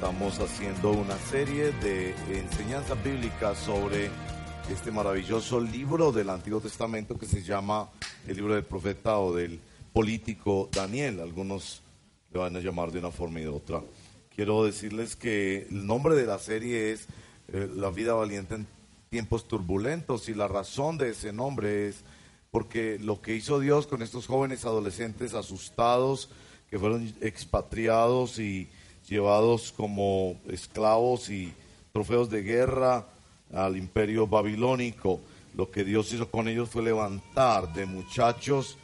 Estamos haciendo una serie de enseñanza bíblica sobre este maravilloso libro del Antiguo Testamento que se llama el libro del profeta o del político Daniel. Algunos le van a llamar de una forma y de otra. Quiero decirles que el nombre de la serie es eh, La vida valiente en tiempos turbulentos y la razón de ese nombre es porque lo que hizo Dios con estos jóvenes adolescentes asustados que fueron expatriados y llevados como esclavos y trofeos de guerra al imperio babilónico. Lo que Dios hizo con ellos fue levantar de muchachos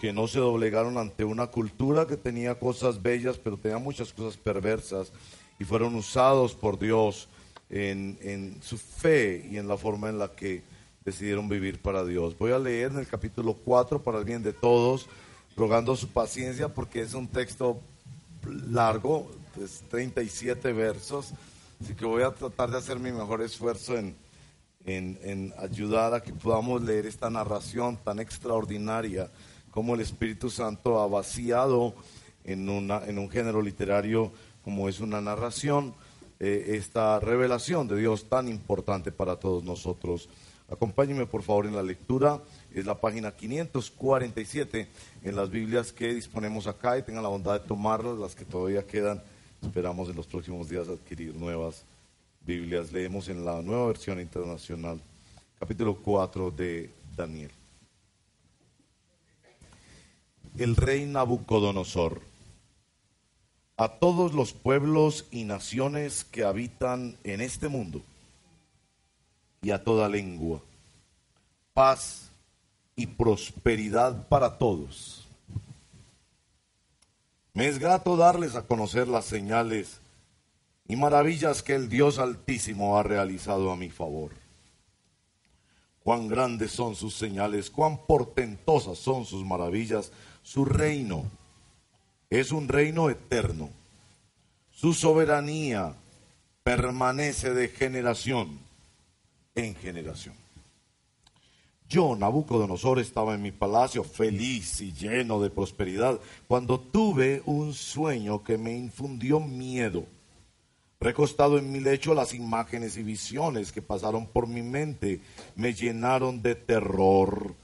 que no se doblegaron ante una cultura que tenía cosas bellas, pero tenía muchas cosas perversas, y fueron usados por Dios en, su fe y en la forma en la que decidieron vivir para Dios. Voy a leer en el capítulo 4 para el bien de todos, rogando su paciencia porque es un texto largo, es 37 versos, así que voy a tratar de hacer mi mejor esfuerzo en, en, ayudar a que podamos leer esta narración tan extraordinaria como el Espíritu Santo ha vaciado en, una, en un género literario como es una narración, eh, esta revelación de Dios tan importante para todos nosotros. Acompáñenme por favor en la lectura, es la página 547 en las Biblias que disponemos acá y tengan la bondad de tomarlas, las que todavía quedan Esperamos en los próximos días adquirir nuevas Biblias. Leemos en la nueva versión internacional, capítulo 4 de Daniel. El rey Nabucodonosor. A todos los pueblos y naciones que habitan en este mundo y a toda lengua, paz y prosperidad para todos me es grato darles a conocer las señales y maravillas que el Dios Altísimo ha realizado a mi favor. Cuán grandes son sus señales, cuán portentosas son sus maravillas. Su reino es un reino eterno. Su soberanía permanece de generación en generación. Yo, Nabucodonosor, estaba en mi palacio feliz y lleno de prosperidad cuando tuve un sueño que me infundió miedo. Recostado en mi lecho, las imágenes y visiones que pasaron por mi mente me llenaron de terror.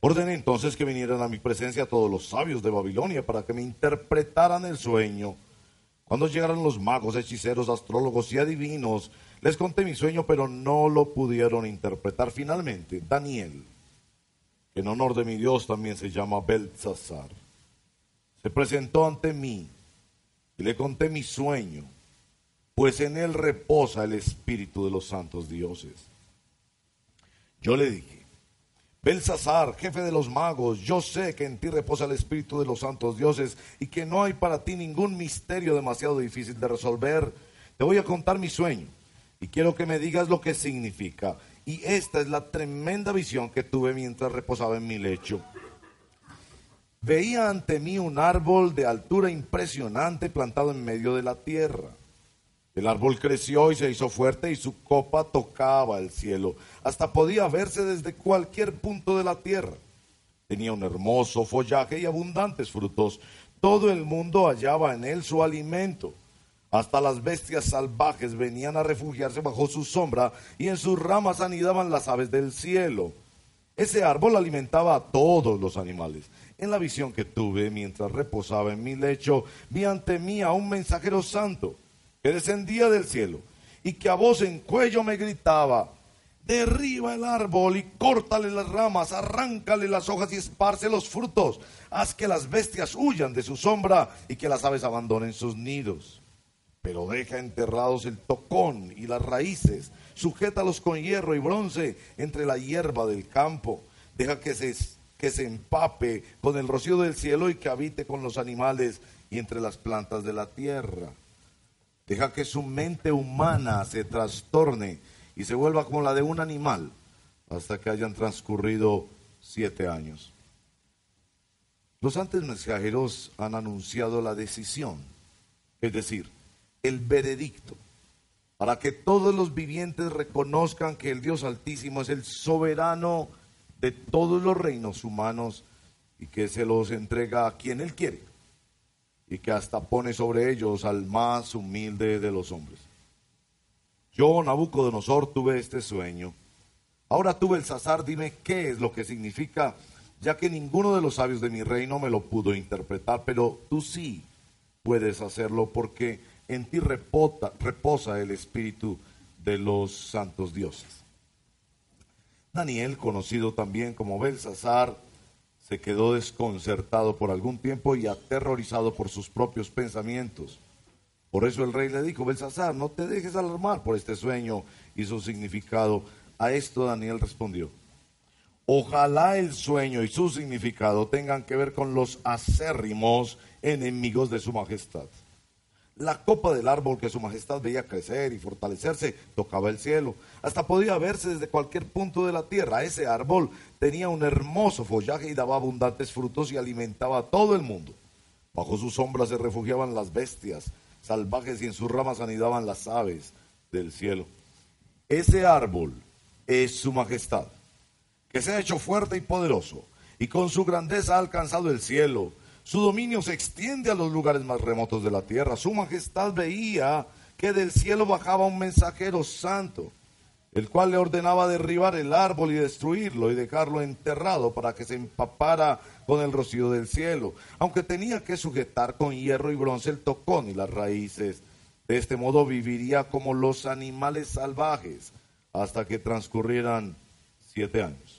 Ordené entonces que vinieran a mi presencia todos los sabios de Babilonia para que me interpretaran el sueño. Cuando llegaron los magos, hechiceros, astrólogos y adivinos, les conté mi sueño, pero no lo pudieron interpretar. Finalmente, Daniel, en honor de mi Dios también se llama Belsasar, se presentó ante mí y le conté mi sueño, pues en él reposa el espíritu de los santos dioses. Yo le dije, Belsasar, jefe de los magos, yo sé que en ti reposa el espíritu de los santos dioses y que no hay para ti ningún misterio demasiado difícil de resolver. Te voy a contar mi sueño y quiero que me digas lo que significa. Y esta es la tremenda visión que tuve mientras reposaba en mi lecho. Veía ante mí un árbol de altura impresionante plantado en medio de la tierra. El árbol creció y se hizo fuerte y su copa tocaba el cielo. Hasta podía verse desde cualquier punto de la tierra. Tenía un hermoso follaje y abundantes frutos. Todo el mundo hallaba en él su alimento. Hasta las bestias salvajes venían a refugiarse bajo su sombra y en sus ramas anidaban las aves del cielo. Ese árbol alimentaba a todos los animales. En la visión que tuve mientras reposaba en mi lecho, vi ante mí a un mensajero santo que descendía del cielo y que a voz en cuello me gritaba, derriba el árbol y córtale las ramas, arráncale las hojas y esparce los frutos, haz que las bestias huyan de su sombra y que las aves abandonen sus nidos pero deja enterrados el tocón y las raíces, sujétalos con hierro y bronce entre la hierba del campo, deja que se, que se empape con el rocío del cielo y que habite con los animales y entre las plantas de la tierra. Deja que su mente humana se trastorne y se vuelva como la de un animal hasta que hayan transcurrido siete años. Los antes mensajeros han anunciado la decisión, es decir, el veredicto, para que todos los vivientes reconozcan que el Dios Altísimo es el soberano de todos los reinos humanos y que se los entrega a quien Él quiere y que hasta pone sobre ellos al más humilde de los hombres. Yo, Nabucodonosor, tuve este sueño. Ahora tuve el Sazar, dime qué es lo que significa, ya que ninguno de los sabios de mi reino me lo pudo interpretar, pero tú sí puedes hacerlo porque en ti reposa el espíritu de los santos dioses. Daniel, conocido también como Belsasar, se quedó desconcertado por algún tiempo y aterrorizado por sus propios pensamientos. Por eso el rey le dijo, Belsasar, no te dejes alarmar por este sueño y su significado. A esto Daniel respondió, ojalá el sueño y su significado tengan que ver con los acérrimos enemigos de su majestad. La copa del árbol que su majestad veía crecer y fortalecerse tocaba el cielo. Hasta podía verse desde cualquier punto de la tierra. Ese árbol tenía un hermoso follaje y daba abundantes frutos y alimentaba a todo el mundo. Bajo su sombra se refugiaban las bestias salvajes y en sus ramas anidaban las aves del cielo. Ese árbol es su majestad, que se ha hecho fuerte y poderoso, y con su grandeza ha alcanzado el cielo su dominio se extiende a los lugares más remotos de la tierra. Su majestad veía que del cielo bajaba un mensajero santo, el cual le ordenaba derribar el árbol y destruirlo y dejarlo enterrado para que se empapara con el rocío del cielo, aunque tenía que sujetar con hierro y bronce el tocón y las raíces. De este modo viviría como los animales salvajes hasta que transcurrieran siete años.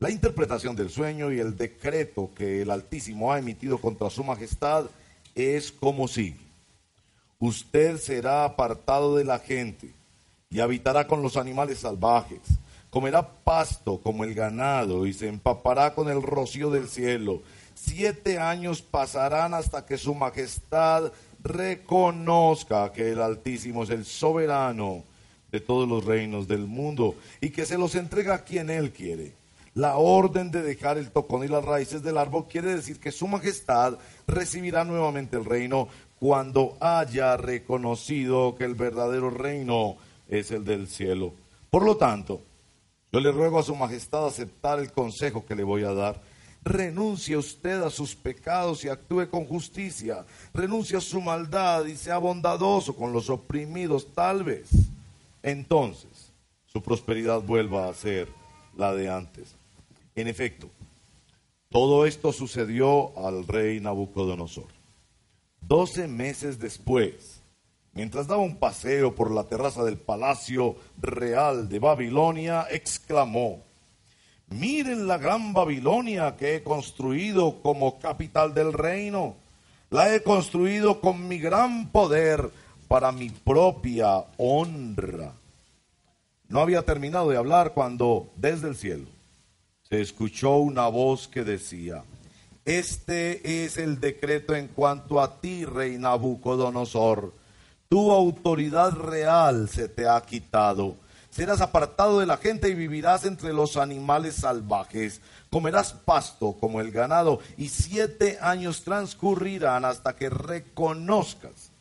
La interpretación del sueño y el decreto que el Altísimo ha emitido contra su majestad es como sigue. Usted será apartado de la gente y habitará con los animales salvajes. Comerá pasto como el ganado y se empapará con el rocío del cielo. Siete años pasarán hasta que su majestad reconozca que el Altísimo es el soberano de todos los reinos del mundo y que se los entrega a quien él quiere la orden de dejar el tocón y las raíces del árbol quiere decir que su majestad recibirá nuevamente el reino cuando haya reconocido que el verdadero reino es el del cielo. Por lo tanto, yo le ruego a su majestad aceptar el consejo que le voy a dar. Renuncie usted a sus pecados y actúe con justicia. Renuncie a su maldad y sea bondadoso con los oprimidos, tal vez. Entonces, su prosperidad vuelva a ser la de antes. En efecto, todo esto sucedió al rey Nabucodonosor. Doce meses después, mientras daba un paseo por la terraza del palacio real de Babilonia, exclamó, miren la gran Babilonia que he construido como capital del reino. La he construido con mi gran poder para mi propia honra. No había terminado de hablar cuando desde el cielo se escuchó una voz que decía, este es el decreto en cuanto a ti, rey Nabucodonosor. Tu autoridad real se te ha quitado. Serás apartado de la gente y vivirás entre los animales salvajes. Comerás pasto como el ganado y siete años transcurrirán hasta que reconozcas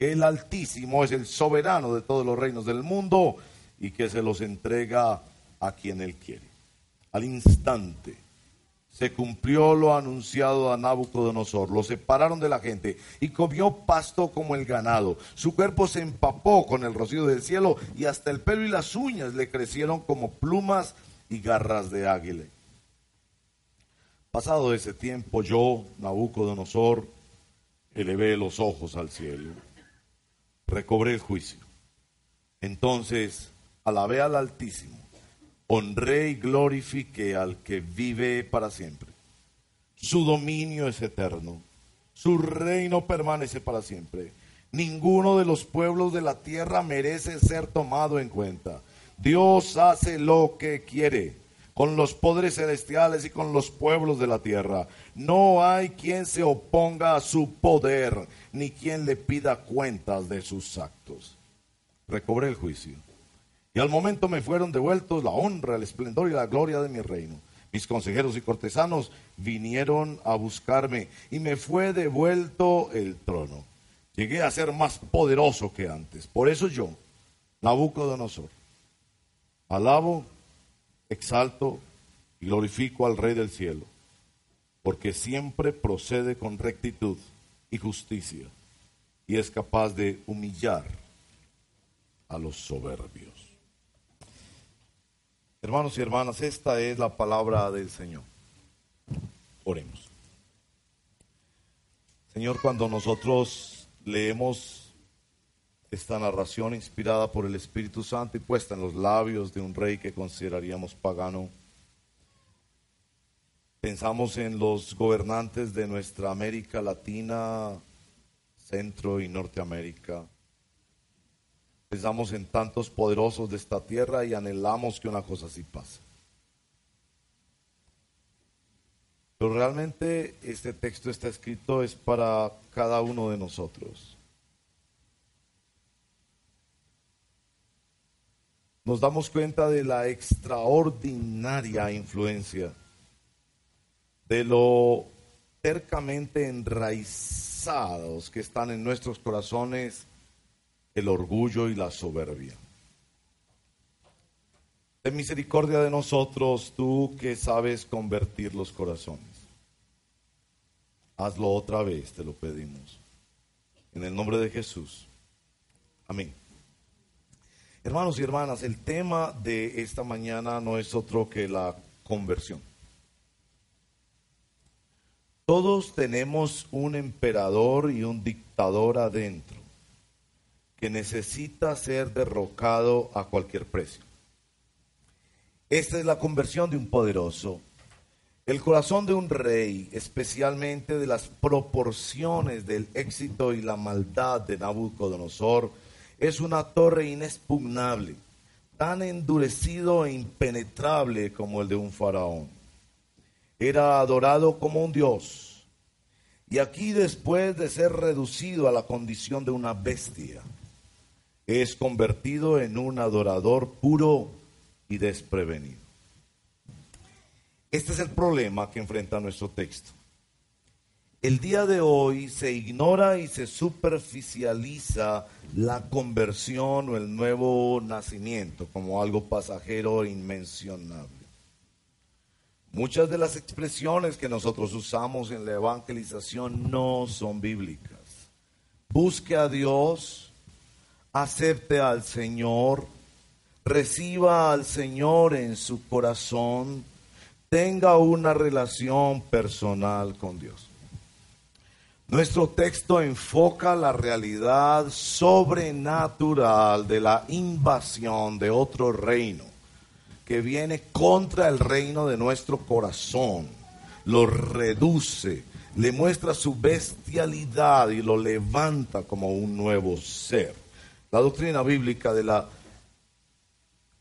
que el Altísimo es el soberano de todos los reinos del mundo y que se los entrega a quien él quiere al instante se cumplió lo anunciado a Nabucodonosor. Lo separaron de la gente y comió pasto como el ganado. Su cuerpo se empapó con el rocío del cielo y hasta el pelo y las uñas le crecieron como plumas y garras de águila. Pasado ese tiempo, yo, Nabucodonosor, elevé los ojos al cielo, recobré el juicio. Entonces alabé al Altísimo honré y glorifique al que vive para siempre. Su dominio es eterno, su reino permanece para siempre. Ninguno de los pueblos de la tierra merece ser tomado en cuenta. Dios hace lo que quiere con los poderes celestiales y con los pueblos de la tierra. No hay quien se oponga a su poder, ni quien le pida cuentas de sus actos. Recobré el juicio y al momento me fueron devueltos la honra, el esplendor y la gloria de mi reino. Mis consejeros y cortesanos vinieron a buscarme y me fue devuelto el trono. Llegué a ser más poderoso que antes. Por eso yo, Nabucodonosor, alabo, exalto y glorifico al Rey del cielo, porque siempre procede con rectitud y justicia, y es capaz de humillar a los soberbios. Hermanos y hermanas, esta es la palabra del Señor. Oremos. Señor, cuando nosotros leemos esta narración inspirada por el Espíritu Santo y puesta en los labios de un rey que consideraríamos pagano, pensamos en los gobernantes de nuestra América Latina, Centro y Norteamérica. Pensamos en tantos poderosos de esta tierra y anhelamos que una cosa así pase. Pero realmente este texto está escrito es para cada uno de nosotros. Nos damos cuenta de la extraordinaria influencia, de lo cercamente enraizados que están en nuestros corazones el orgullo y la soberbia. Ten misericordia de nosotros, tú que sabes convertir los corazones. Hazlo otra vez, te lo pedimos. En el nombre de Jesús. Amén. Hermanos y hermanas, el tema de esta mañana no es otro que la conversión. Todos tenemos un emperador y un dictador adentro que necesita ser derrocado a cualquier precio. Esta es la conversión de un poderoso. El corazón de un rey, especialmente de las proporciones del éxito y la maldad de Nabucodonosor, es una torre inexpugnable, tan endurecido e impenetrable como el de un faraón. Era adorado como un dios. Y aquí después de ser reducido a la condición de una bestia, es convertido en un adorador puro y desprevenido. Este es el problema que enfrenta nuestro texto. El día de hoy se ignora y se superficializa la conversión o el nuevo nacimiento como algo pasajero e inmencionable. Muchas de las expresiones que nosotros usamos en la evangelización no son bíblicas. Busque a Dios, acepte al Señor, reciba al Señor en su corazón, tenga una relación personal con Dios. Nuestro texto enfoca la realidad sobrenatural de la invasión de otro reino que viene contra el reino de nuestro corazón, lo reduce, le muestra su bestialidad y lo levanta como un nuevo ser. La doctrina bíblica de la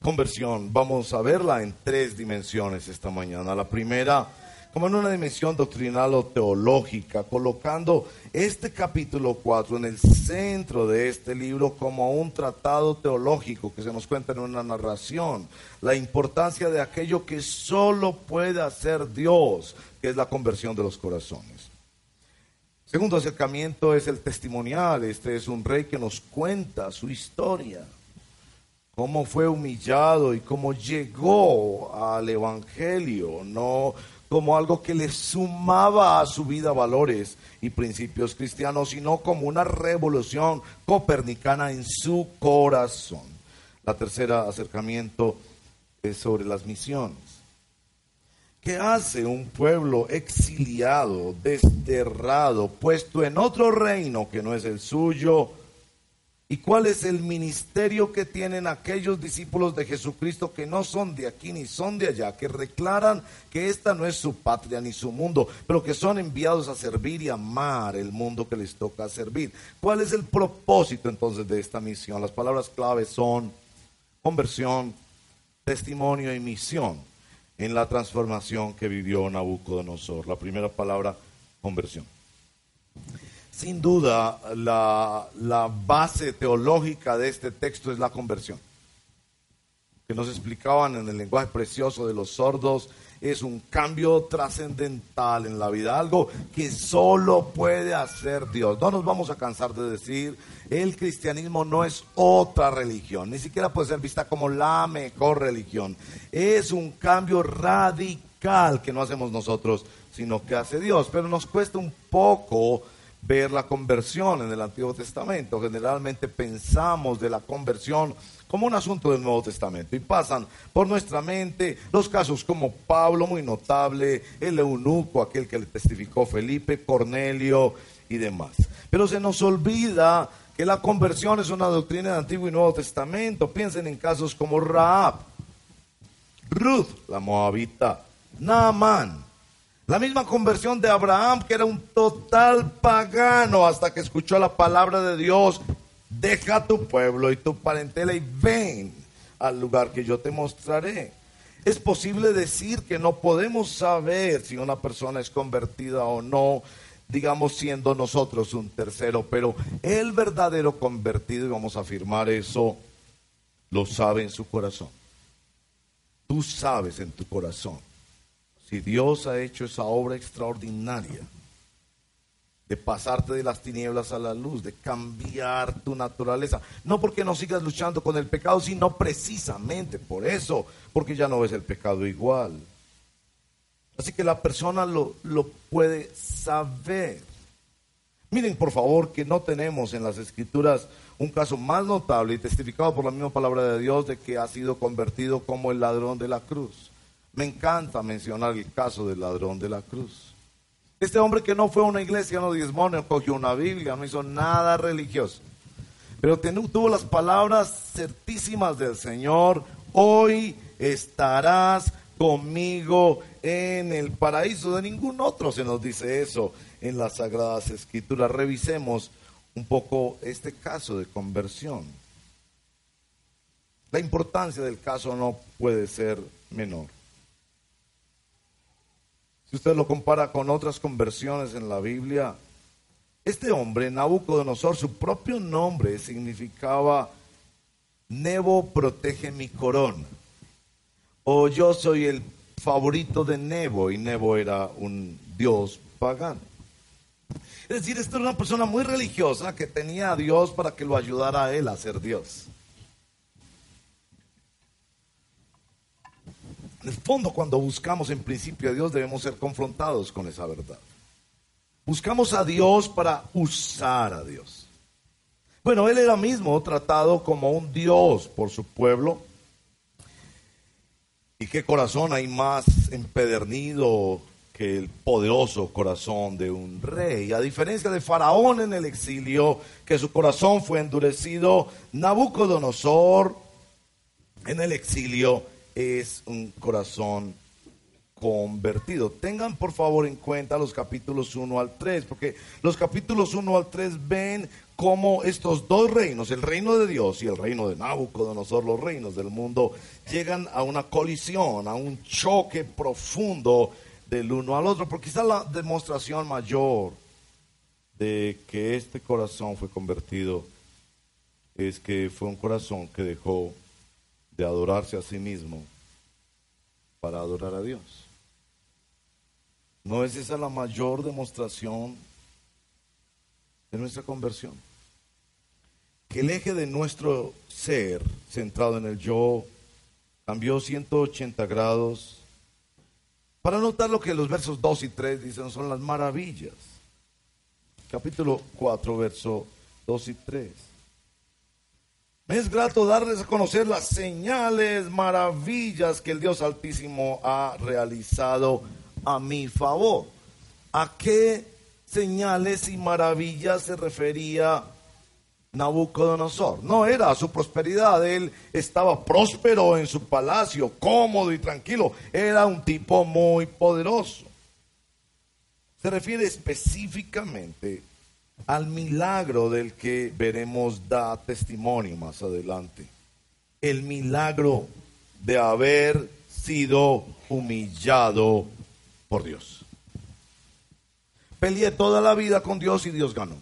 conversión, vamos a verla en tres dimensiones esta mañana. La primera, como en una dimensión doctrinal o teológica, colocando este capítulo 4 en el centro de este libro como un tratado teológico que se nos cuenta en una narración, la importancia de aquello que solo puede hacer Dios, que es la conversión de los corazones. Segundo acercamiento es el testimonial. Este es un rey que nos cuenta su historia, cómo fue humillado y cómo llegó al Evangelio, no como algo que le sumaba a su vida valores y principios cristianos, sino como una revolución copernicana en su corazón. La tercera acercamiento es sobre las misiones. ¿Qué hace un pueblo exiliado, desterrado, puesto en otro reino que no es el suyo? ¿Y cuál es el ministerio que tienen aquellos discípulos de Jesucristo que no son de aquí ni son de allá, que declaran que esta no es su patria ni su mundo, pero que son enviados a servir y amar el mundo que les toca servir? ¿Cuál es el propósito entonces de esta misión? Las palabras claves son conversión, testimonio y misión en la transformación que vivió Nabucodonosor. La primera palabra, conversión. Sin duda, la, la base teológica de este texto es la conversión. Que nos explicaban en el lenguaje precioso de los sordos, es un cambio trascendental en la vida, algo que solo puede hacer Dios. No nos vamos a cansar de decir, el cristianismo no es otra religión, ni siquiera puede ser vista como la mejor religión. Es un cambio radical que no hacemos nosotros, sino que hace Dios. Pero nos cuesta un poco ver la conversión en el Antiguo Testamento. Generalmente pensamos de la conversión como un asunto del Nuevo Testamento y pasan por nuestra mente los casos como Pablo, muy notable, el eunuco, aquel que le testificó Felipe, Cornelio y demás. Pero se nos olvida que la conversión es una doctrina del Antiguo y Nuevo Testamento. Piensen en casos como Raab, Ruth, la moabita, Naaman, la misma conversión de Abraham, que era un total pagano hasta que escuchó la palabra de Dios. Deja tu pueblo y tu parentela y ven al lugar que yo te mostraré. Es posible decir que no podemos saber si una persona es convertida o no, digamos siendo nosotros un tercero, pero el verdadero convertido, y vamos a afirmar eso, lo sabe en su corazón. Tú sabes en tu corazón si Dios ha hecho esa obra extraordinaria de pasarte de las tinieblas a la luz, de cambiar tu naturaleza, no porque no sigas luchando con el pecado, sino precisamente por eso, porque ya no ves el pecado igual. Así que la persona lo, lo puede saber. Miren, por favor, que no tenemos en las escrituras un caso más notable y testificado por la misma palabra de Dios de que ha sido convertido como el ladrón de la cruz. Me encanta mencionar el caso del ladrón de la cruz. Este hombre que no fue a una iglesia, no diezmó, no cogió una Biblia, no hizo nada religioso. Pero tuvo las palabras certísimas del Señor, hoy estarás conmigo en el paraíso. De ningún otro se nos dice eso en las Sagradas Escrituras. Revisemos un poco este caso de conversión. La importancia del caso no puede ser menor. Si usted lo compara con otras conversiones en la Biblia, este hombre, Nabucodonosor, su propio nombre significaba Nebo protege mi corona. O yo soy el favorito de Nebo y Nebo era un dios pagano. Es decir, esta era una persona muy religiosa que tenía a Dios para que lo ayudara a él a ser Dios. En el fondo, cuando buscamos en principio a Dios, debemos ser confrontados con esa verdad. Buscamos a Dios para usar a Dios. Bueno, él era mismo tratado como un Dios por su pueblo. ¿Y qué corazón hay más empedernido que el poderoso corazón de un rey? A diferencia de Faraón en el exilio, que su corazón fue endurecido, Nabucodonosor en el exilio es un corazón convertido. Tengan por favor en cuenta los capítulos 1 al 3, porque los capítulos 1 al 3 ven cómo estos dos reinos, el reino de Dios y el reino de Nabucodonosor, los reinos del mundo, llegan a una colisión, a un choque profundo del uno al otro, porque quizá la demostración mayor de que este corazón fue convertido es que fue un corazón que dejó de adorarse a sí mismo para adorar a Dios. ¿No es esa la mayor demostración de nuestra conversión? Que el eje de nuestro ser, centrado en el yo, cambió 180 grados. Para notar lo que los versos 2 y 3 dicen son las maravillas. Capítulo 4, verso 2 y 3. Es grato darles a conocer las señales, maravillas que el Dios Altísimo ha realizado a mi favor. ¿A qué señales y maravillas se refería Nabucodonosor? No era su prosperidad, él estaba próspero en su palacio, cómodo y tranquilo. Era un tipo muy poderoso. Se refiere específicamente al milagro del que veremos da testimonio más adelante. El milagro de haber sido humillado por Dios. Peleé toda la vida con Dios y Dios ganó.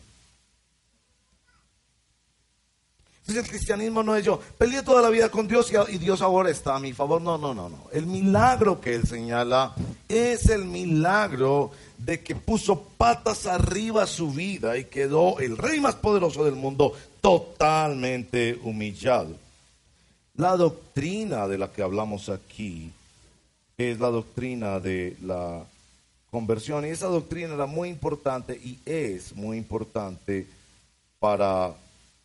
El cristianismo no es yo, peleé toda la vida con Dios y Dios ahora está a mi favor. No, no, no, no. El milagro que él señala es el milagro de que puso patas arriba su vida y quedó el rey más poderoso del mundo totalmente humillado. La doctrina de la que hablamos aquí es la doctrina de la conversión. Y esa doctrina era muy importante y es muy importante para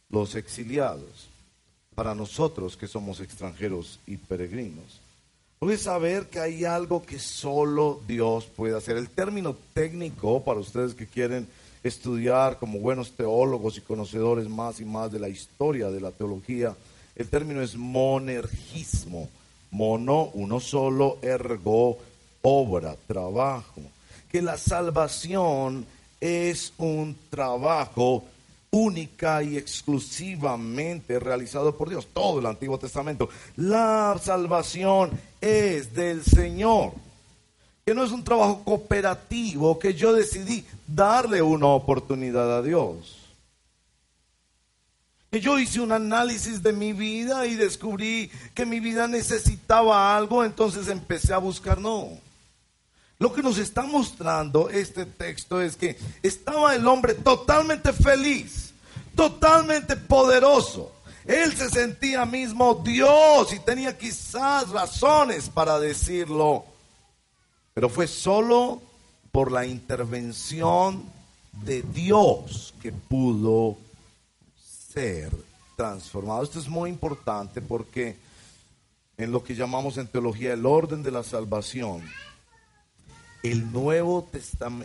los exiliados, para nosotros que somos extranjeros y peregrinos. Puede saber que hay algo que solo Dios puede hacer. El término técnico, para ustedes que quieren estudiar como buenos teólogos y conocedores más y más de la historia de la teología, el término es monergismo. Mono, uno solo, ergo, obra, trabajo. Que la salvación es un trabajo única y exclusivamente realizado por Dios. Todo el Antiguo Testamento. La salvación es del Señor. Que no es un trabajo cooperativo que yo decidí darle una oportunidad a Dios. Que yo hice un análisis de mi vida y descubrí que mi vida necesitaba algo, entonces empecé a buscar. No. Lo que nos está mostrando este texto es que estaba el hombre totalmente feliz, totalmente poderoso. Él se sentía mismo Dios y tenía quizás razones para decirlo. Pero fue solo por la intervención de Dios que pudo ser transformado. Esto es muy importante porque en lo que llamamos en teología el orden de la salvación, el nuevo,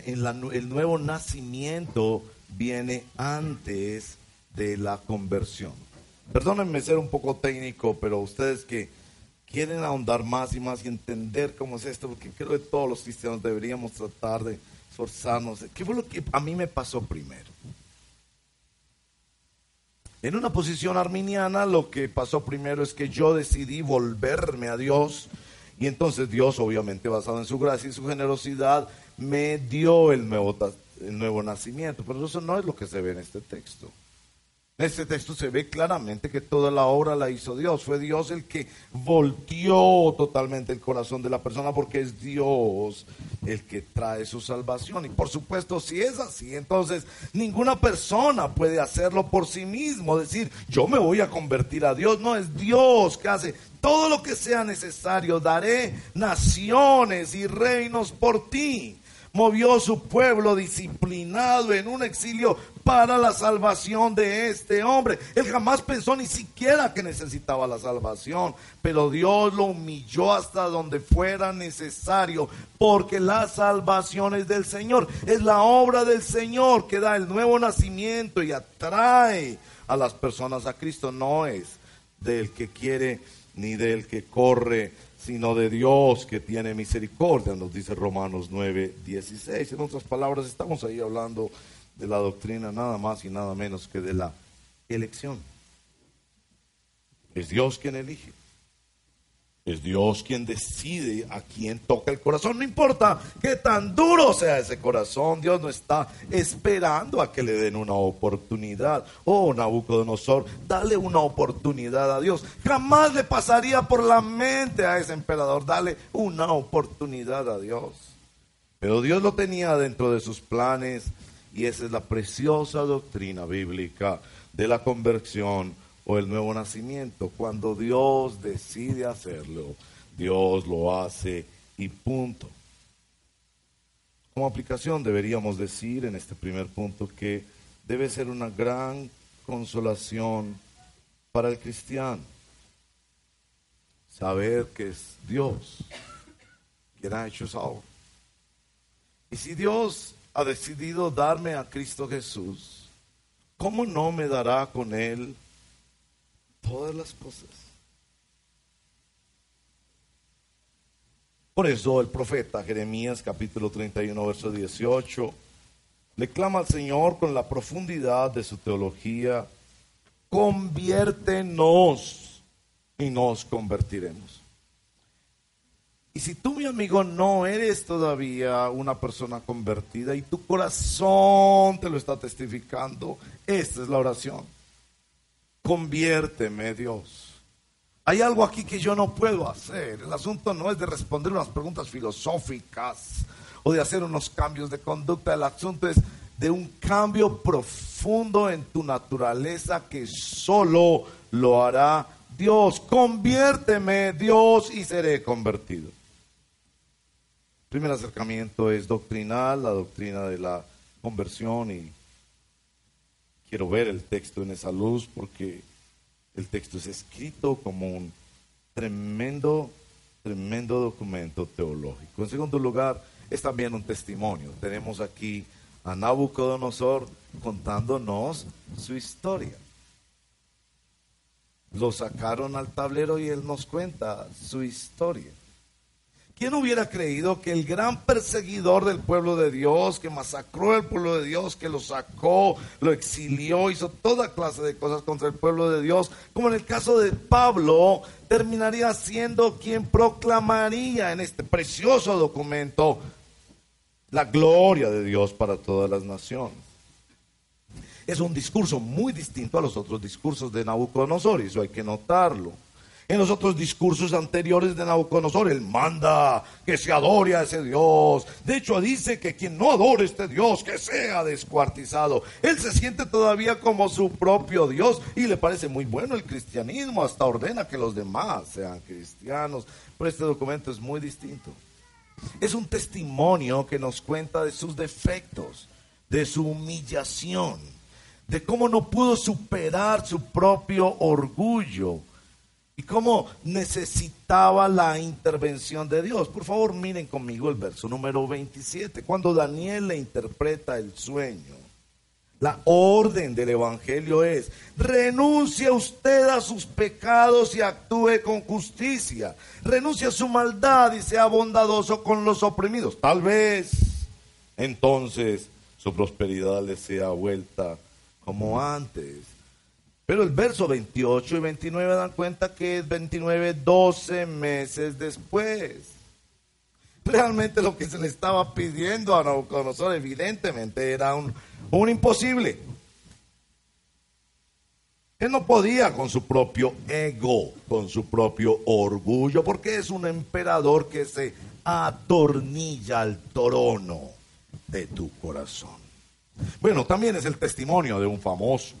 el nuevo nacimiento viene antes de la conversión. Perdónenme ser un poco técnico, pero ustedes que quieren ahondar más y más y entender cómo es esto, porque creo que todos los cristianos deberíamos tratar de esforzarnos. ¿Qué fue lo que a mí me pasó primero? En una posición arminiana lo que pasó primero es que yo decidí volverme a Dios y entonces Dios, obviamente basado en su gracia y su generosidad, me dio el nuevo, el nuevo nacimiento. Pero eso no es lo que se ve en este texto. En este texto se ve claramente que toda la obra la hizo Dios. Fue Dios el que volteó totalmente el corazón de la persona porque es Dios el que trae su salvación. Y por supuesto, si es así, entonces ninguna persona puede hacerlo por sí mismo. Decir, yo me voy a convertir a Dios. No, es Dios que hace todo lo que sea necesario. Daré naciones y reinos por ti. Movió su pueblo disciplinado en un exilio para la salvación de este hombre. Él jamás pensó ni siquiera que necesitaba la salvación, pero Dios lo humilló hasta donde fuera necesario, porque la salvación es del Señor. Es la obra del Señor que da el nuevo nacimiento y atrae a las personas a Cristo. No es del que quiere ni del que corre, sino de Dios que tiene misericordia, nos dice Romanos 9, 16. En otras palabras, estamos ahí hablando de la doctrina nada más y nada menos que de la elección. Es Dios quien elige. Es Dios quien decide a quién toca el corazón. No importa qué tan duro sea ese corazón, Dios no está esperando a que le den una oportunidad. Oh, Nabucodonosor, dale una oportunidad a Dios. Jamás le pasaría por la mente a ese emperador, dale una oportunidad a Dios. Pero Dios lo tenía dentro de sus planes y esa es la preciosa doctrina bíblica de la conversión o el nuevo nacimiento. Cuando Dios decide hacerlo, Dios lo hace y punto. Como aplicación deberíamos decir en este primer punto que debe ser una gran consolación para el cristiano saber que es Dios quien ha hecho esa obra. Y si Dios ha decidido darme a Cristo Jesús, ¿cómo no me dará con Él todas las cosas? Por eso el profeta Jeremías capítulo 31 verso 18 le clama al Señor con la profundidad de su teología, conviértenos y nos convertiremos. Y si tú, mi amigo, no eres todavía una persona convertida y tu corazón te lo está testificando, esta es la oración. Conviérteme, Dios. Hay algo aquí que yo no puedo hacer. El asunto no es de responder unas preguntas filosóficas o de hacer unos cambios de conducta. El asunto es de un cambio profundo en tu naturaleza que solo lo hará Dios. Conviérteme, Dios, y seré convertido. primer acercamiento es doctrinal, la doctrina de la conversión y quiero ver el texto en esa luz porque el texto es escrito como un tremendo, tremendo documento teológico. En segundo lugar, es también un testimonio. Tenemos aquí a Nabucodonosor contándonos su historia. Lo sacaron al tablero y él nos cuenta su historia. ¿Quién hubiera creído que el gran perseguidor del pueblo de Dios, que masacró el pueblo de Dios, que lo sacó, lo exilió, hizo toda clase de cosas contra el pueblo de Dios, como en el caso de Pablo, terminaría siendo quien proclamaría en este precioso documento la gloria de Dios para todas las naciones? Es un discurso muy distinto a los otros discursos de Nabucodonosor, y eso hay que notarlo. En los otros discursos anteriores de Nabucodonosor, él manda que se adore a ese Dios. De hecho, dice que quien no adore este Dios, que sea descuartizado. Él se siente todavía como su propio Dios y le parece muy bueno el cristianismo. Hasta ordena que los demás sean cristianos. Pero este documento es muy distinto. Es un testimonio que nos cuenta de sus defectos, de su humillación, de cómo no pudo superar su propio orgullo y cómo necesitaba la intervención de Dios. Por favor, miren conmigo el verso número 27, cuando Daniel le interpreta el sueño. La orden del Evangelio es, renuncie usted a sus pecados y actúe con justicia. Renuncie a su maldad y sea bondadoso con los oprimidos. Tal vez entonces su prosperidad le sea vuelta como antes. Pero el verso 28 y 29 dan cuenta que es 29, 12 meses después. Realmente lo que se le estaba pidiendo a Nabucodonosor evidentemente era un, un imposible. Él no podía con su propio ego, con su propio orgullo, porque es un emperador que se atornilla al trono de tu corazón. Bueno, también es el testimonio de un famoso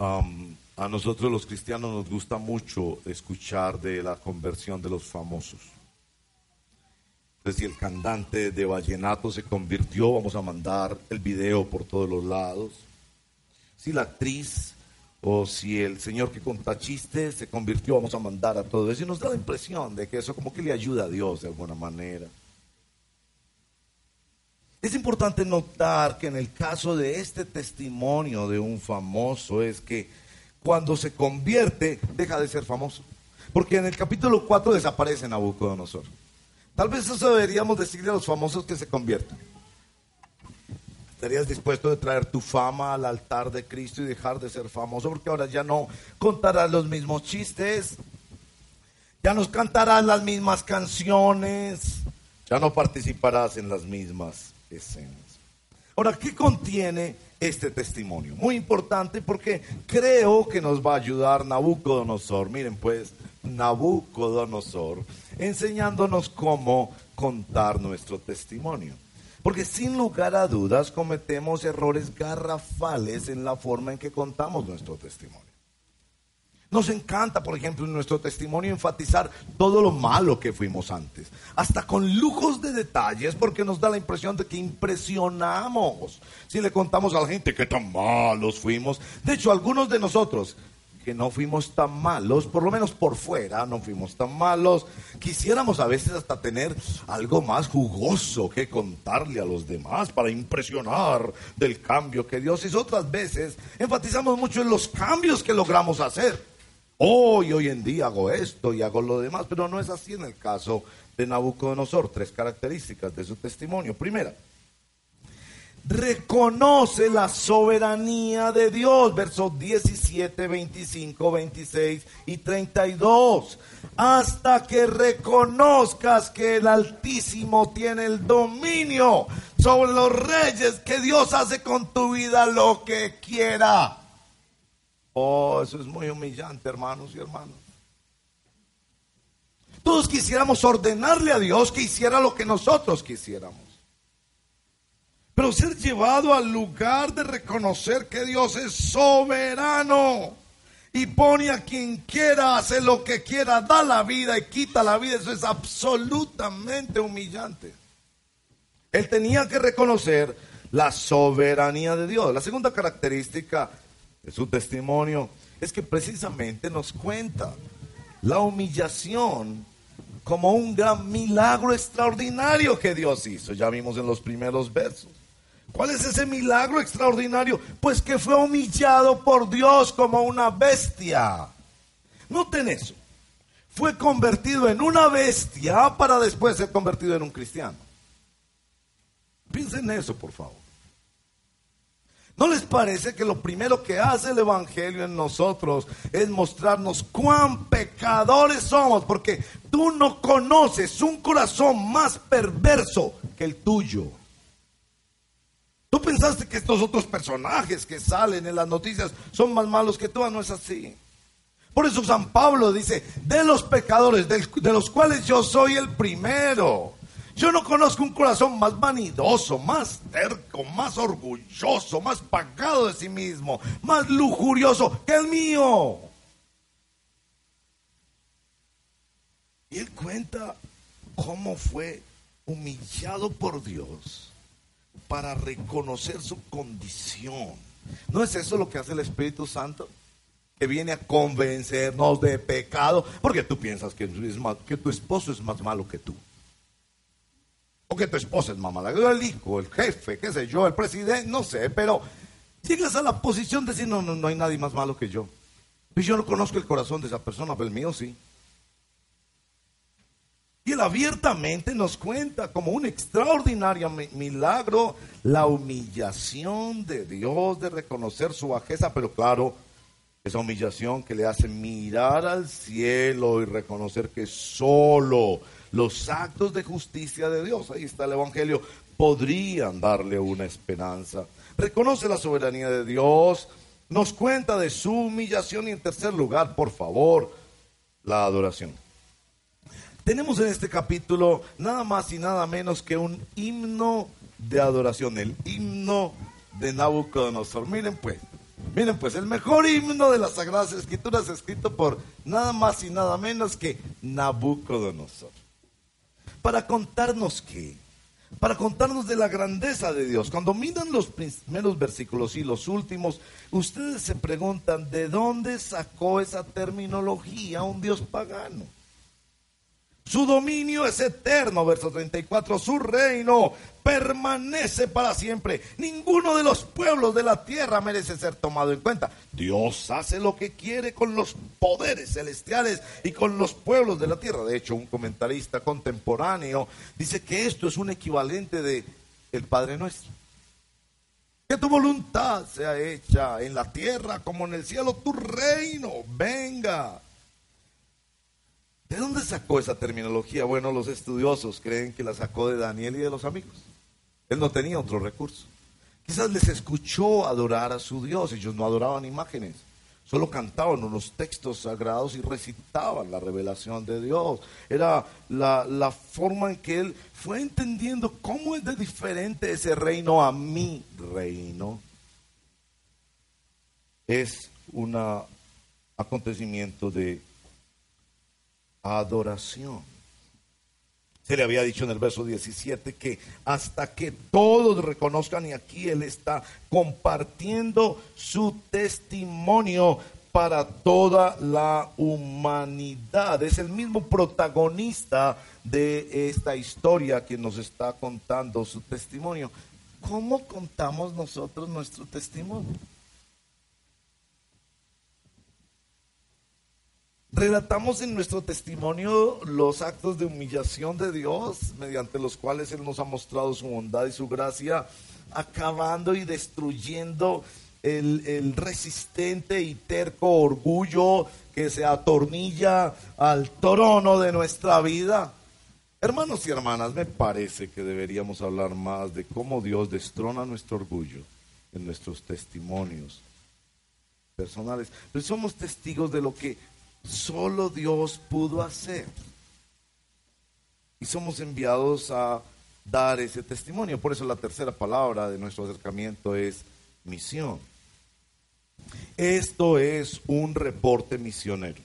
a nosotros los cristianos nos gusta mucho escuchar de la conversión de los famosos. Entonces, si el cantante de vallenato se convirtió, vamos a mandar el video por todos los lados. Si la actriz o si el señor que conta chistes se convirtió, vamos a mandar a todo eso. Y nos da la impresión de que eso como que le ayuda a Dios de alguna manera. Es importante notar que en el caso de este testimonio de un famoso es que cuando se convierte deja de ser famoso. Porque en el capítulo 4 desaparece Nabucodonosor. Tal vez eso deberíamos decirle a los famosos que se conviertan. ¿Estarías dispuesto de traer tu fama al altar de Cristo y dejar de ser famoso? Porque ahora ya no contarás los mismos chistes, ya no cantarás las mismas canciones, ya no participarás en las mismas escenas. Ahora, ¿qué contiene este testimonio? Muy importante porque creo que nos va a ayudar Nabucodonosor. Miren pues, Nabucodonosor enseñándonos cómo contar nuestro testimonio. Porque sin lugar a dudas cometemos errores garrafales en la forma en que contamos nuestro testimonio. Nos encanta, por ejemplo, en nuestro testimonio enfatizar todo lo malo que fuimos antes, hasta con lujos de detalles, porque nos da la impresión de que impresionamos si le contamos a la gente que tan malos fuimos. De hecho, algunos de nosotros que no fuimos tan malos, por lo menos por fuera no fuimos tan malos, quisiéramos a veces hasta tener algo más jugoso que contarle a los demás para impresionar del cambio que Dios hizo. Otras veces enfatizamos mucho en los cambios que logramos hacer. Hoy, hoy en día hago esto y hago lo demás, pero no es así en el caso de Nabucodonosor. Tres características de su testimonio. Primera, reconoce la soberanía de Dios, versos 17, 25, 26 y 32. Hasta que reconozcas que el Altísimo tiene el dominio sobre los reyes, que Dios hace con tu vida lo que quiera. Oh, eso es muy humillante, hermanos y hermanas. Todos quisiéramos ordenarle a Dios que hiciera lo que nosotros quisiéramos. Pero ser llevado al lugar de reconocer que Dios es soberano y pone a quien quiera, hace lo que quiera, da la vida y quita la vida. Eso es absolutamente humillante. Él tenía que reconocer la soberanía de Dios. La segunda característica su testimonio es que precisamente nos cuenta la humillación como un gran milagro extraordinario que Dios hizo. Ya vimos en los primeros versos. ¿Cuál es ese milagro extraordinario? Pues que fue humillado por Dios como una bestia. Noten eso. Fue convertido en una bestia para después ser convertido en un cristiano. Piensen en eso, por favor. ¿No les parece que lo primero que hace el Evangelio en nosotros es mostrarnos cuán pecadores somos? Porque tú no conoces un corazón más perverso que el tuyo. Tú pensaste que estos otros personajes que salen en las noticias son más malos que tú, no es así. Por eso San Pablo dice, de los pecadores, de los cuales yo soy el primero. Yo no conozco un corazón más vanidoso, más terco, más orgulloso, más pagado de sí mismo, más lujurioso que el mío. Y él cuenta cómo fue humillado por Dios para reconocer su condición. ¿No es eso lo que hace el Espíritu Santo? Que viene a convencernos de pecado, porque tú piensas que, que tu esposo es más malo que tú. O que tu esposa es mala, el hijo, el jefe, qué sé yo, el presidente, no sé, pero llegas a la posición de decir, no, no, no hay nadie más malo que yo. Y yo no conozco el corazón de esa persona, pero el mío sí. Y él abiertamente nos cuenta como un extraordinario milagro la humillación de Dios de reconocer su bajeza, pero claro, esa humillación que le hace mirar al cielo y reconocer que solo los actos de justicia de Dios, ahí está el Evangelio, podrían darle una esperanza. Reconoce la soberanía de Dios, nos cuenta de su humillación y en tercer lugar, por favor, la adoración. Tenemos en este capítulo nada más y nada menos que un himno de adoración, el himno de Nabucodonosor. Miren pues, miren pues, el mejor himno de las Sagradas Escrituras escrito por nada más y nada menos que Nabucodonosor para contarnos qué, para contarnos de la grandeza de Dios. Cuando miran los primeros versículos y los últimos, ustedes se preguntan, ¿de dónde sacó esa terminología un Dios pagano? Su dominio es eterno, verso 34. Su reino permanece para siempre. Ninguno de los pueblos de la tierra merece ser tomado en cuenta. Dios hace lo que quiere con los poderes celestiales y con los pueblos de la tierra. De hecho, un comentarista contemporáneo dice que esto es un equivalente de el Padre Nuestro. Que tu voluntad sea hecha en la tierra como en el cielo, tu reino venga. ¿De dónde sacó esa terminología? Bueno, los estudiosos creen que la sacó de Daniel y de los amigos. Él no tenía otro recurso. Quizás les escuchó adorar a su Dios. Ellos no adoraban imágenes. Solo cantaban unos textos sagrados y recitaban la revelación de Dios. Era la, la, forma en que él fue entendiendo cómo es de diferente ese reino a mi reino. Es un acontecimiento de adoración. Se le había dicho en el verso 17 que hasta que todos reconozcan, y aquí él está compartiendo su testimonio para toda la humanidad. Es el mismo protagonista de esta historia que nos está contando su testimonio. ¿Cómo contamos nosotros nuestro testimonio? Relatamos en nuestro testimonio los actos de humillación de Dios, mediante los cuales Él nos ha mostrado su bondad y su gracia, acabando y destruyendo el, resistente y terco orgullo que se atornilla al trono de nuestra vida. Hermanos y hermanas, me parece que deberíamos hablar más de cómo Dios destrona nuestro orgullo en nuestros testimonios personales. Somos testigos de lo que solo Dios pudo hacer. Y somos enviados a dar ese testimonio. Por eso la tercera palabra de nuestro acercamiento es misión. Esto es un reporte misionero.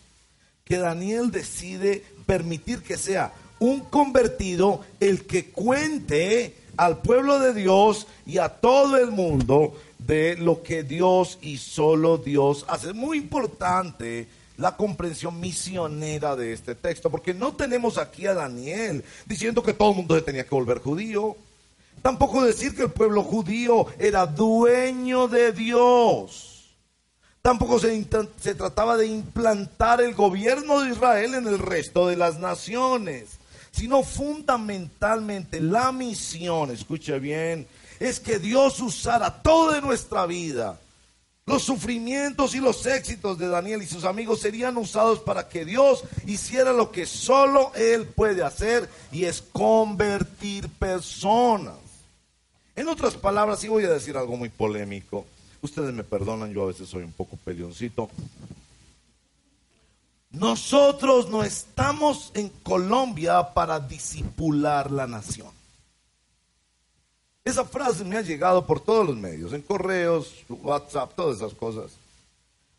Que Daniel decide permitir que sea un convertido el que cuente al pueblo de Dios y a todo el mundo de lo que Dios y solo Dios hace. Muy importante la comprensión misionera de este texto, porque no tenemos aquí a Daniel diciendo que todo el mundo se tenía que volver judío. Tampoco decir que el pueblo judío era dueño de Dios. Tampoco se, se, trataba de implantar el gobierno de Israel en el resto de las naciones, sino fundamentalmente la misión, escuche bien, es que Dios usara toda nuestra vida los sufrimientos y los éxitos de Daniel y sus amigos serían usados para que Dios hiciera lo que solo Él puede hacer y es convertir personas. En otras palabras, y voy a decir algo muy polémico, ustedes me perdonan, yo a veces soy un poco peleoncito. Nosotros no estamos en Colombia para disipular la nación. Esa frase me ha llegado por todos los medios, en correos, WhatsApp, todas esas cosas.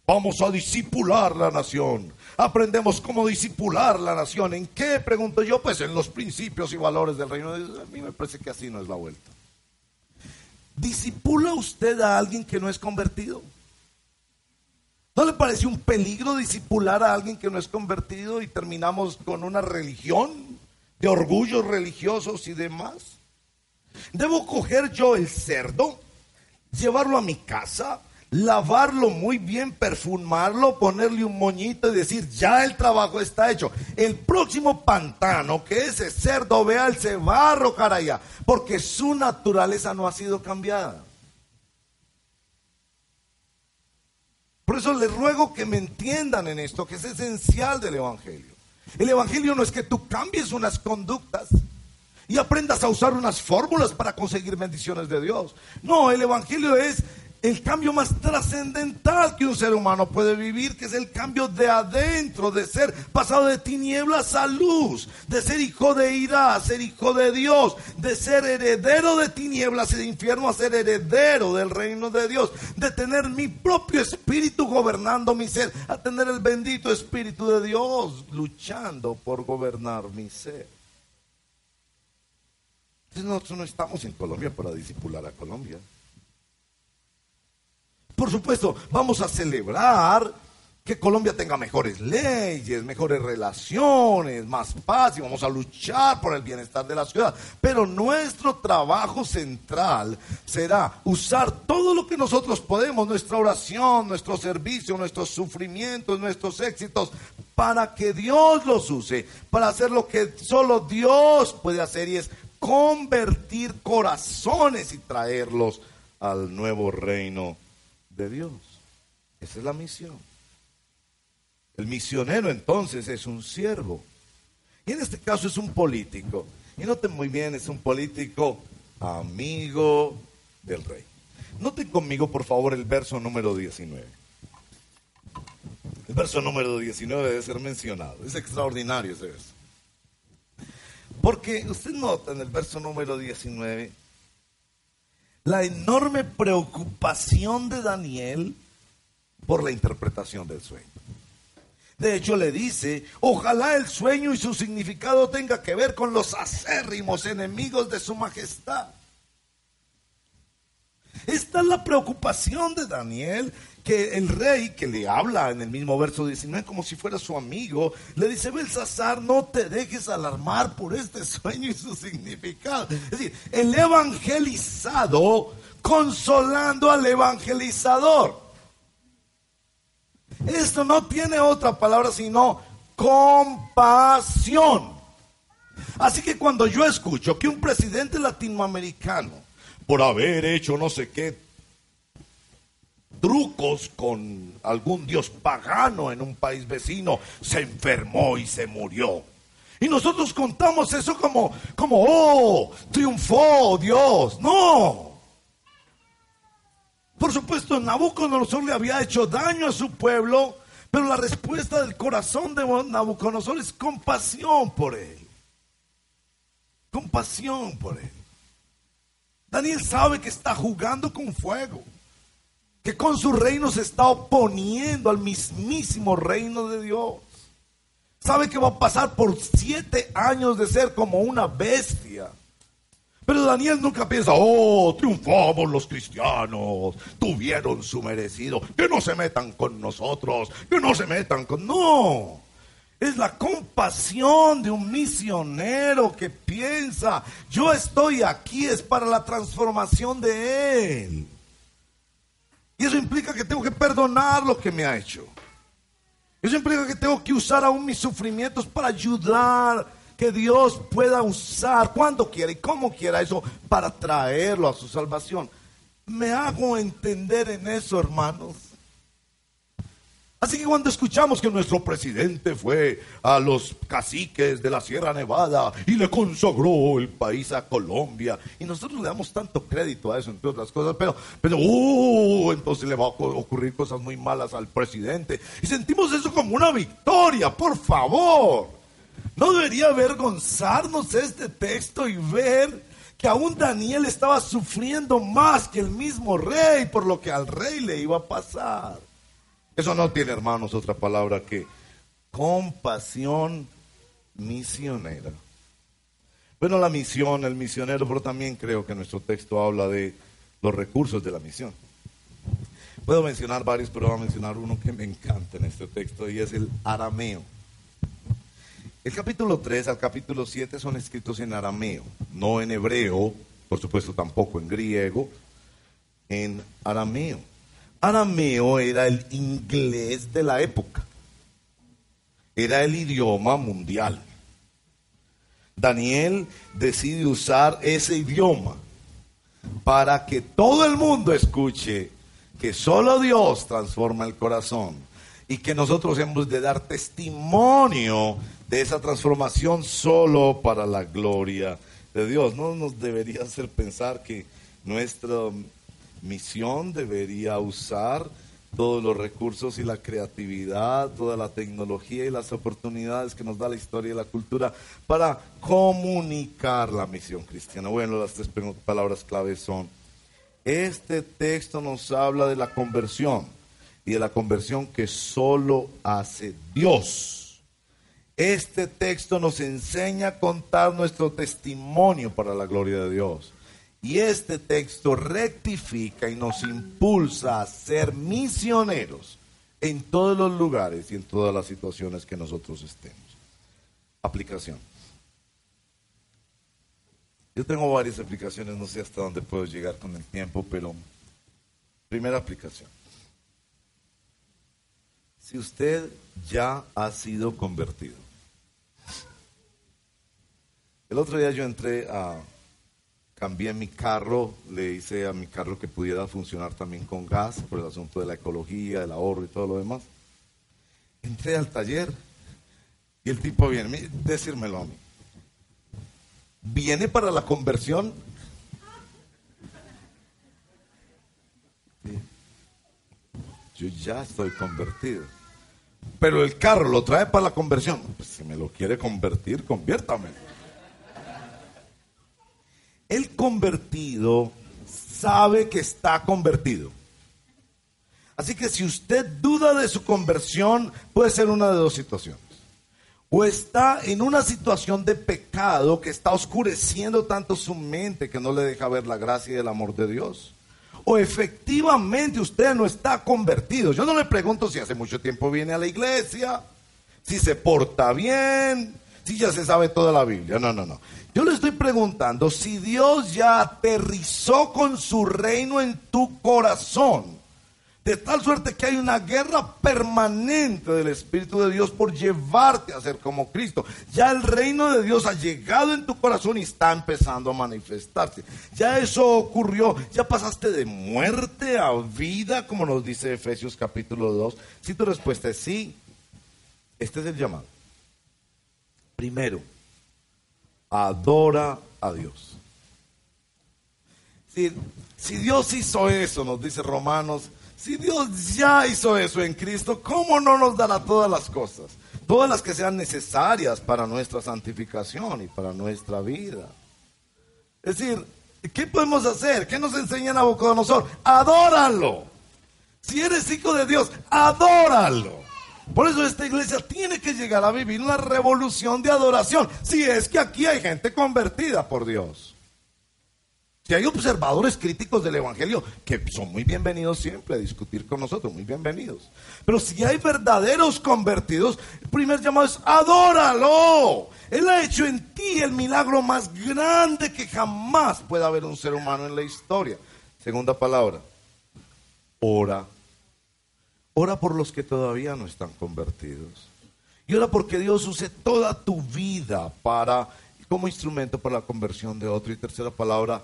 Vamos a disipular la nación. Aprendemos cómo disipular la nación. ¿En qué? Pregunto yo, pues en los principios y valores del reino de Dios. A mí me parece que así no es la vuelta. ¿Disipula usted a alguien que no es convertido? ¿No le parece un peligro disipular a alguien que no es convertido y terminamos con una religión de orgullos religiosos y demás? Debo coger yo el cerdo, llevarlo a mi casa, lavarlo muy bien, perfumarlo, ponerle un moñito y decir, ya el trabajo está hecho. El próximo pantano que ese cerdo vea, él se va a arrojar allá, porque su naturaleza no ha sido cambiada. Por eso les ruego que me entiendan en esto, que es esencial del Evangelio. El Evangelio no es que tú cambies unas conductas y aprendas a usar unas fórmulas para conseguir bendiciones de Dios. No, el Evangelio es el cambio más trascendental que un ser humano puede vivir, que es el cambio de adentro, de ser pasado de tinieblas a luz, de ser hijo de ira ser hijo de Dios, de ser heredero de tinieblas y de infierno a ser heredero del reino de Dios, de tener mi propio espíritu gobernando mi ser, a tener el bendito espíritu de Dios luchando por gobernar mi ser. Nosotros no estamos en Colombia para disipular a Colombia. Por supuesto, vamos a celebrar que Colombia tenga mejores leyes, mejores relaciones, más paz y vamos a luchar por el bienestar de la ciudad. Pero nuestro trabajo central será usar todo lo que nosotros podemos, nuestra oración, nuestro servicio, nuestros sufrimientos, nuestros éxitos, para que Dios los use, para hacer lo que solo Dios puede hacer y es convertir corazones y traerlos al nuevo reino de Dios. Esa es la misión. El misionero entonces es un siervo. Y en este caso es un político. Y noten muy bien, es un político amigo del rey. Noten conmigo, por favor, el verso número 19. El verso número 19 debe ser mencionado. Es extraordinario ese verso. Porque usted nota en el verso número 19 la enorme preocupación de Daniel por la interpretación del sueño. De hecho, le dice, ojalá el sueño y su significado tenga que ver con los acérrimos enemigos de su majestad. Esta es la preocupación de Daniel que el rey que le habla en el mismo verso 19 como si fuera su amigo, le dice, Belsasar, no te dejes alarmar por este sueño y su significado. Es decir, el evangelizado consolando al evangelizador. Esto no tiene otra palabra sino compasión. Así que cuando yo escucho que un presidente latinoamericano, por haber hecho no sé qué trucos con algún dios pagano en un país vecino, se enfermó y se murió. Y nosotros contamos eso como, como, oh, triunfó Dios. No. Por supuesto, Nabucodonosor le había hecho daño a su pueblo, pero la respuesta del corazón de Nabucodonosor es compasión por él. Compasión por él. Daniel sabe que está jugando con fuego que con su reino se está oponiendo al mismísimo reino de Dios. Sabe que va a pasar por siete años de ser como una bestia. Pero Daniel nunca piensa, oh, triunfamos los cristianos, tuvieron su merecido, que no se metan con nosotros, que no se metan con... No, es la compasión de un misionero que piensa, yo estoy aquí, es para la transformación de él. Y eso implica que tengo que perdonar lo que me ha hecho. Eso implica que tengo que usar aún mis sufrimientos para ayudar que Dios pueda usar cuando quiera y como quiera eso para traerlo a su salvación. Me hago entender en eso, hermanos. Así que cuando escuchamos que nuestro presidente fue a los caciques de la Sierra Nevada y le consagró el país a Colombia, y nosotros le damos tanto crédito a eso, entre otras cosas, pero, pero, uh, entonces le va a ocurrir cosas muy malas al presidente. Y sentimos eso como una victoria, por favor. ¿No debería avergonzarnos este texto y ver que aún Daniel estaba sufriendo más que el mismo rey por lo que al rey le iba a pasar? Eso no tiene, hermanos, otra palabra que compasión misionera. Bueno, la misión, el misionero, pero también creo que nuestro texto habla de los recursos de la misión. Puedo mencionar varios, pero voy a mencionar uno que me encanta en este texto y es el arameo. El capítulo 3 al capítulo 7 son escritos en arameo, no en hebreo, por supuesto tampoco en griego, en arameo arameo era el inglés de la época. Era el idioma mundial. Daniel decide usar ese idioma para que todo el mundo escuche que solo Dios transforma el corazón y que nosotros hemos de dar testimonio de esa transformación solo para la gloria de Dios. No nos debería hacer pensar que nuestro misión debería usar todos los recursos y la creatividad, toda la tecnología y las oportunidades que nos da la historia y la cultura para comunicar la misión cristiana. Bueno, las tres palabras claves son, este texto nos habla de la conversión y de la conversión que solo hace Dios. Este texto nos enseña a contar nuestro testimonio para la gloria de Dios. Y este texto rectifica y nos impulsa a ser misioneros en todos los lugares y en todas las situaciones que nosotros estemos. Aplicación. Yo tengo varias aplicaciones, no sé hasta dónde puedo llegar con el tiempo, pero primera aplicación. Si usted ya ha sido convertido. El otro día yo entré a cambié mi carro, le hice a mi carro que pudiera funcionar también con gas por el asunto de la ecología, el ahorro y todo lo demás. Entré al taller y el tipo viene, decírmelo a mí. ¿Viene para la conversión? Yo ya estoy convertido. Pero el carro lo trae para la conversión. Pues si me lo quiere convertir, conviértame. El convertido sabe que está convertido. Así que si usted duda de su conversión, puede ser una de dos situaciones. O está en una situación de pecado que está oscureciendo tanto su mente que no le deja ver la gracia y el amor de Dios. O efectivamente usted no está convertido. Yo no le pregunto si hace mucho tiempo viene a la iglesia, si se porta bien, si ya se sabe toda la Biblia. No, no, no. Yo le estoy preguntando si Dios ya aterrizó con su reino en tu corazón. De tal suerte que hay una guerra permanente del Espíritu de Dios por llevarte a ser como Cristo. Ya el reino de Dios ha llegado en tu corazón y está empezando a manifestarse. Ya eso ocurrió. Ya pasaste de muerte a vida, como nos dice Efesios capítulo 2. Si tu respuesta es sí, este es el llamado. Primero, adora a Dios. Si, Dios hizo eso, nos dice Romanos, si Dios ya hizo eso en Cristo, ¿cómo no nos dará todas las cosas? Todas las que sean necesarias para nuestra santificación y para nuestra vida. Es decir, ¿qué podemos hacer? ¿Qué nos enseña Nabucodonosor? Adóralo. Si eres hijo de Dios, adóralo. Por eso esta iglesia tiene que llegar a vivir una revolución de adoración. Si es que aquí hay gente convertida por Dios. Si hay observadores críticos del Evangelio, que son muy bienvenidos siempre a discutir con nosotros, muy bienvenidos. Pero si hay verdaderos convertidos, el primer llamado es adóralo. Él ha hecho en ti el milagro más grande que jamás pueda haber un ser humano en la historia. Segunda palabra, ora. Ora por los que todavía no están convertidos. Y ora porque Dios use toda tu vida para como instrumento para la conversión de otro. Y tercera palabra,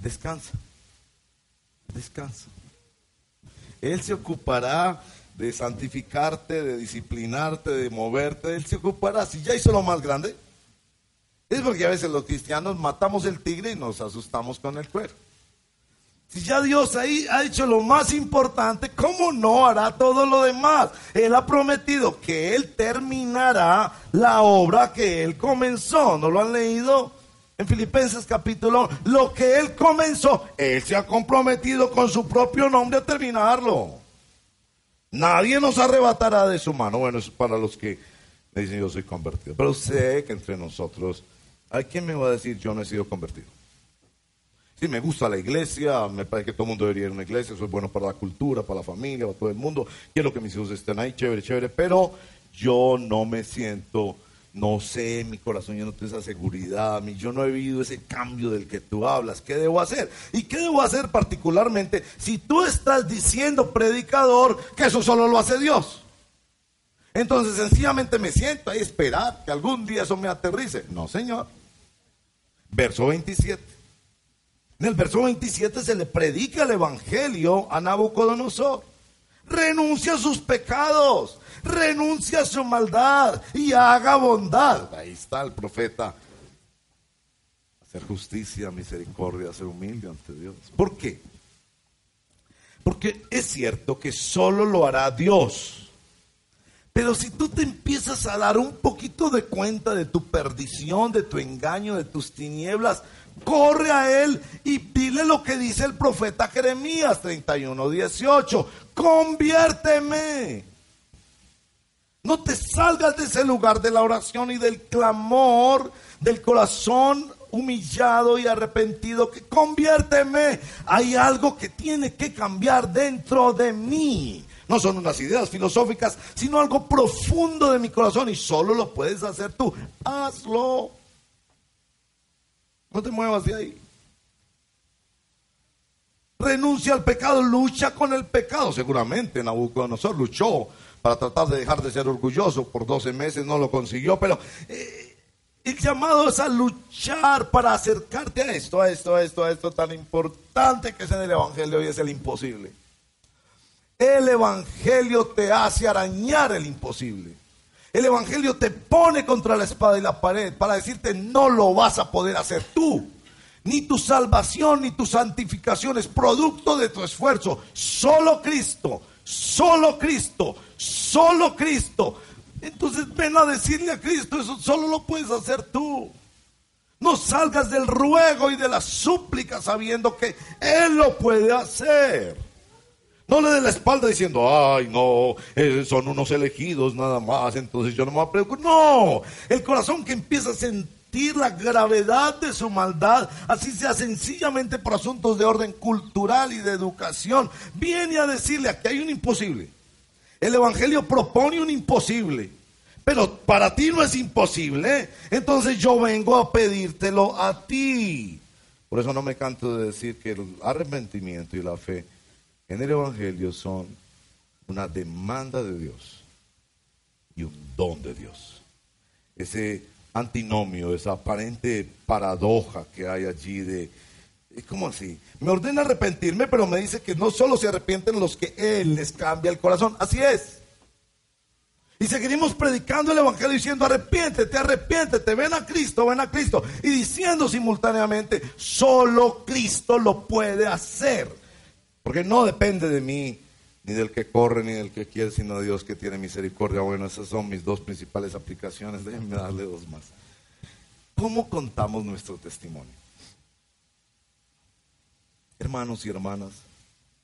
descansa. Descansa. Él se ocupará de santificarte, de disciplinarte, de moverte. Él se ocupará. Si ya hizo lo más grande, es porque a veces los cristianos matamos el tigre y nos asustamos con el cuero. Si ya Dios ahí ha hecho lo más importante, ¿cómo no hará todo lo demás? Él ha prometido que Él terminará la obra que Él comenzó. ¿No lo han leído? En Filipenses capítulo, lo que Él comenzó, Él se ha comprometido con su propio nombre a terminarlo. Nadie nos arrebatará de su mano. Bueno, eso es para los que me dicen yo soy convertido. Pero sé que entre nosotros hay quien me va a decir yo no he sido convertido. Sí, me gusta la iglesia, me parece que todo el mundo debería ir a una iglesia, eso es bueno para la cultura, para la familia, para todo el mundo. Quiero que mis hijos estén ahí, chévere, chévere, pero yo no me siento no sé, mi corazón yo no tengo esa seguridad, yo no he vivido ese cambio del que tú hablas. ¿Qué debo hacer? ¿Y qué debo hacer particularmente si tú estás diciendo, predicador, que eso solo lo hace Dios? Entonces sencillamente me siento ahí esperar que algún día eso me aterrice. No, Señor. Verso 27. En el verso 27 se le predica el Evangelio a Nabucodonosor. Renuncia a sus pecados renuncia a su maldad y haga bondad. Ahí está el profeta. Hacer justicia, misericordia, ser humilde ante Dios. ¿Por qué? Porque es cierto que solo lo hará Dios. Pero si tú te empiezas a dar un poquito de cuenta de tu perdición, de tu engaño, de tus tinieblas, corre a él y dile lo que dice el profeta Jeremías 31, 18. Conviérteme no te salgas de ese lugar de la oración y del clamor del corazón humillado y arrepentido, que conviérteme. Hay algo que tiene que cambiar dentro de mí. No son unas ideas filosóficas, sino algo profundo de mi corazón y solo lo puedes hacer tú. Hazlo. No te muevas de ahí. Renuncia al pecado, lucha con el pecado. Seguramente Nabucodonosor luchó para tratar de dejar de ser orgulloso. Por 12 meses no lo consiguió, pero eh, el llamado es a luchar para acercarte a esto, a esto, a esto, a esto tan importante que es en el Evangelio y es el imposible. El Evangelio te hace arañar el imposible. El Evangelio te pone contra la espada y la pared para decirte no lo vas a poder hacer tú. Ni tu salvación ni tu santificación es producto de tu esfuerzo. Solo Cristo, solo Cristo, solo Cristo. Entonces ven a decirle a Cristo, eso solo lo puedes hacer tú. No salgas del ruego y de la súplica sabiendo que Él lo puede hacer. No le dé la espalda diciendo, ay, no, eh, son unos elegidos nada más, entonces yo no me voy a preocupar. No, el corazón que empieza a sentir la gravedad de su maldad, así sea sencillamente por asuntos de orden cultural y de educación, viene a decirle, aquí hay un imposible. El Evangelio propone un imposible, pero para ti no es imposible. Entonces yo vengo a pedírtelo a ti. Por eso no me canto de decir que el arrepentimiento y la fe en el Evangelio son una demanda de Dios y un don de Dios. Ese antinomio, esa aparente paradoja que hay allí de ¿Cómo así? Me ordena arrepentirme, pero me dice que no solo se arrepienten los que Él les cambia el corazón. Así es. Y seguimos predicando el Evangelio diciendo, arrepiéntete, arrepiéntete, ven a Cristo, ven a Cristo. Y diciendo simultáneamente, solo Cristo lo puede hacer. Porque no depende de mí, ni del que corre, ni del que quiere, sino de Dios que tiene misericordia. Bueno, esas son mis dos principales aplicaciones. Déjenme darle dos más. ¿Cómo contamos nuestro testimonio? Hermanos y hermanas,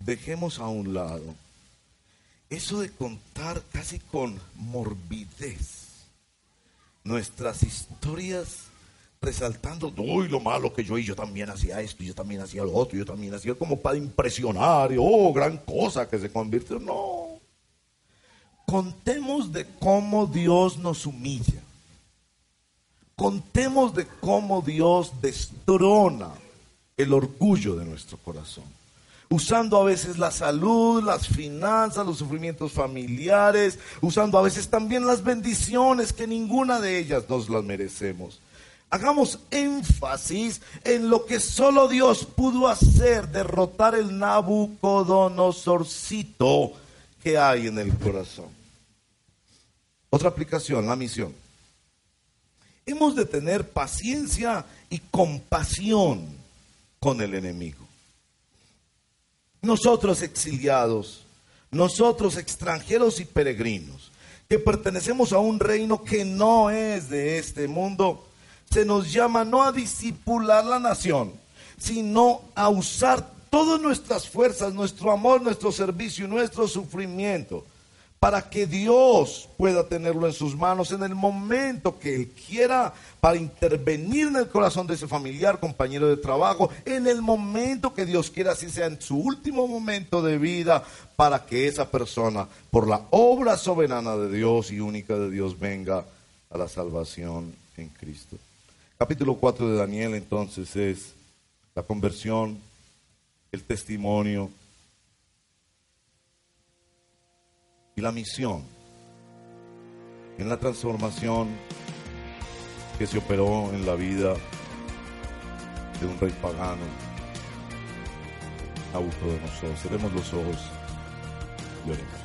dejemos a un lado eso de contar casi con morbidez nuestras historias resaltando, uy, lo malo que yo y yo también hacía esto, yo también hacía lo otro, yo también hacía como para impresionar, y oh, gran cosa que se convirtió. No. Contemos de cómo Dios nos humilla. Contemos de cómo Dios destrona el orgullo de nuestro corazón. Usando a veces la salud, las finanzas, los sufrimientos familiares, usando a veces también las bendiciones que ninguna de ellas nos las merecemos. Hagamos énfasis en lo que solo Dios pudo hacer, derrotar el Nabucodonosorcito que hay en el corazón. Otra aplicación, la misión. Hemos de tener paciencia y compasión con el enemigo. Nosotros exiliados, nosotros extranjeros y peregrinos, que pertenecemos a un reino que no es de este mundo, se nos llama no a disipular la nación, sino a usar todas nuestras fuerzas, nuestro amor, nuestro servicio y nuestro sufrimiento para que Dios pueda tenerlo en sus manos en el momento que Él quiera, para intervenir en el corazón de ese familiar, compañero de trabajo, en el momento que Dios quiera, así sea en su último momento de vida, para que esa persona, por la obra soberana de Dios y única de Dios, venga a la salvación en Cristo. Capítulo 4 de Daniel entonces es la conversión, el testimonio, y la misión en la transformación que se operó en la vida de un rey pagano, nosotros Cerremos los ojos y oremos.